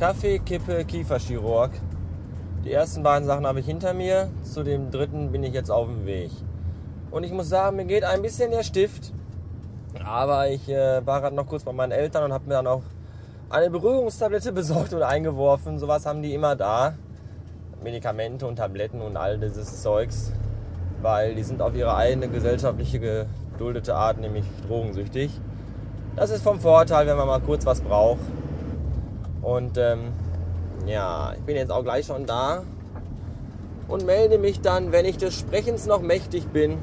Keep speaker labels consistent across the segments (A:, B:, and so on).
A: Kaffee, Kippe, Kieferchirurg. Die ersten beiden Sachen habe ich hinter mir. Zu dem dritten bin ich jetzt auf dem Weg. Und ich muss sagen, mir geht ein bisschen der Stift. Aber ich äh, war gerade noch kurz bei meinen Eltern und habe mir dann auch eine Beruhigungstablette besorgt und eingeworfen. Sowas haben die immer da. Medikamente und Tabletten und all dieses Zeugs. Weil die sind auf ihre eigene gesellschaftliche geduldete Art nämlich drogensüchtig. Das ist vom Vorteil, wenn man mal kurz was braucht. Und ähm, ja, ich bin jetzt auch gleich schon da und melde mich dann, wenn ich des Sprechens noch mächtig bin,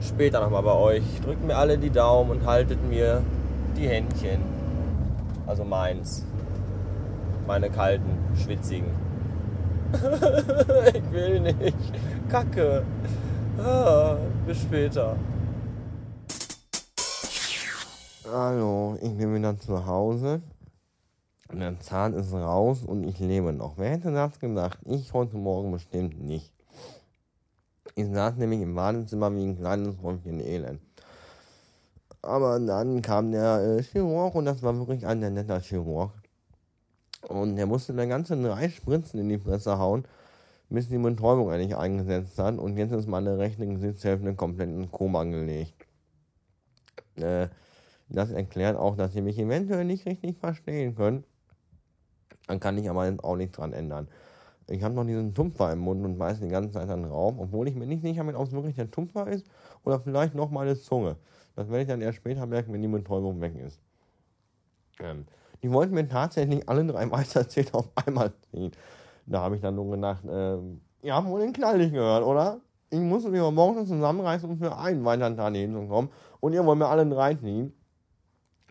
A: später nochmal bei euch. Drückt mir alle die Daumen und haltet mir die Händchen. Also meins. Meine kalten, schwitzigen. ich will nicht. Kacke. Ah, bis später. Hallo, ich bin wieder zu Hause. Der Zahn ist raus und ich lebe noch. Wer hätte das gedacht? Ich heute Morgen bestimmt nicht. Ich saß nämlich im Badezimmer wie ein kleines Häufchen Elend. Aber dann kam der äh, Chirurg und das war wirklich ein netter Chirurg. Und der musste mir ganze drei Spritzen in die Fresse hauen, bis die Betäubung eigentlich eingesetzt hat. Und jetzt ist meine rechte Gesichtshälfte komplett in Koma gelegt. Äh, das erklärt auch, dass ihr mich eventuell nicht richtig verstehen könnt. Dann kann ich aber auch nichts dran ändern. Ich habe noch diesen Tupfer im Mund und beiße die ganze Zeit an den Raum, obwohl ich mir nicht sicher bin, ob es wirklich der Tupfer ist oder vielleicht noch meine Zunge. Das werde ich dann erst später merken, wenn die Betäubung weg ist. Ähm, die wollten mir tatsächlich alle drei Meisterzähne auf einmal ziehen. Da habe ich dann nur gedacht, äh, ihr habt wohl den Knall nicht gehört, oder? Ich muss mich morgens zusammenreißen, um für einen weiteren Tag hinzukommen. Und ihr wollt mir alle drei ziehen.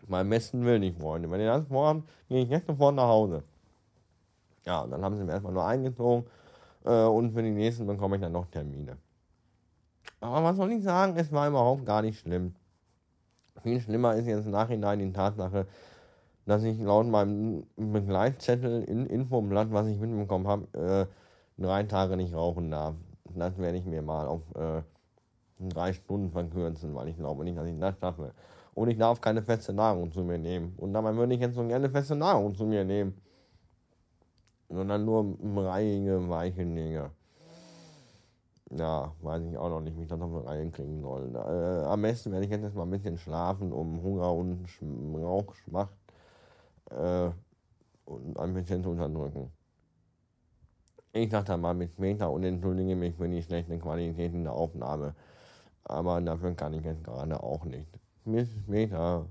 A: Mein besten Willen nicht, Freunde. Wenn ihr das vorhabt, gehe ich jetzt sofort nach Hause. Ja, und dann haben sie mir erstmal nur eingezogen äh, und für die nächsten bekomme ich dann noch Termine. Aber was soll ich sagen, es war überhaupt gar nicht schlimm. Viel schlimmer ist jetzt im Nachhinein die Tatsache, dass ich laut meinem Begleitzettel in Infoblatt, was ich mitbekommen habe, äh, drei Tage nicht rauchen darf. Das werde ich mir mal auf äh, drei Stunden verkürzen, weil ich glaube nicht, dass ich das schaffe. Und ich darf keine feste Nahrung zu mir nehmen. Und dabei würde ich jetzt so gerne feste Nahrung zu mir nehmen sondern nur breiige, weiche Dinge. Ja, weiß ich auch noch nicht, wie ich das auf die Reihe kriegen soll. Äh, am besten werde ich jetzt erstmal ein bisschen schlafen, um Hunger und Rauchschmacht äh, und ein bisschen zu unterdrücken. Ich dachte mal bis später und entschuldige mich für die schlechte Qualität in der Aufnahme aber dafür kann ich jetzt gerade auch nicht. Bis später.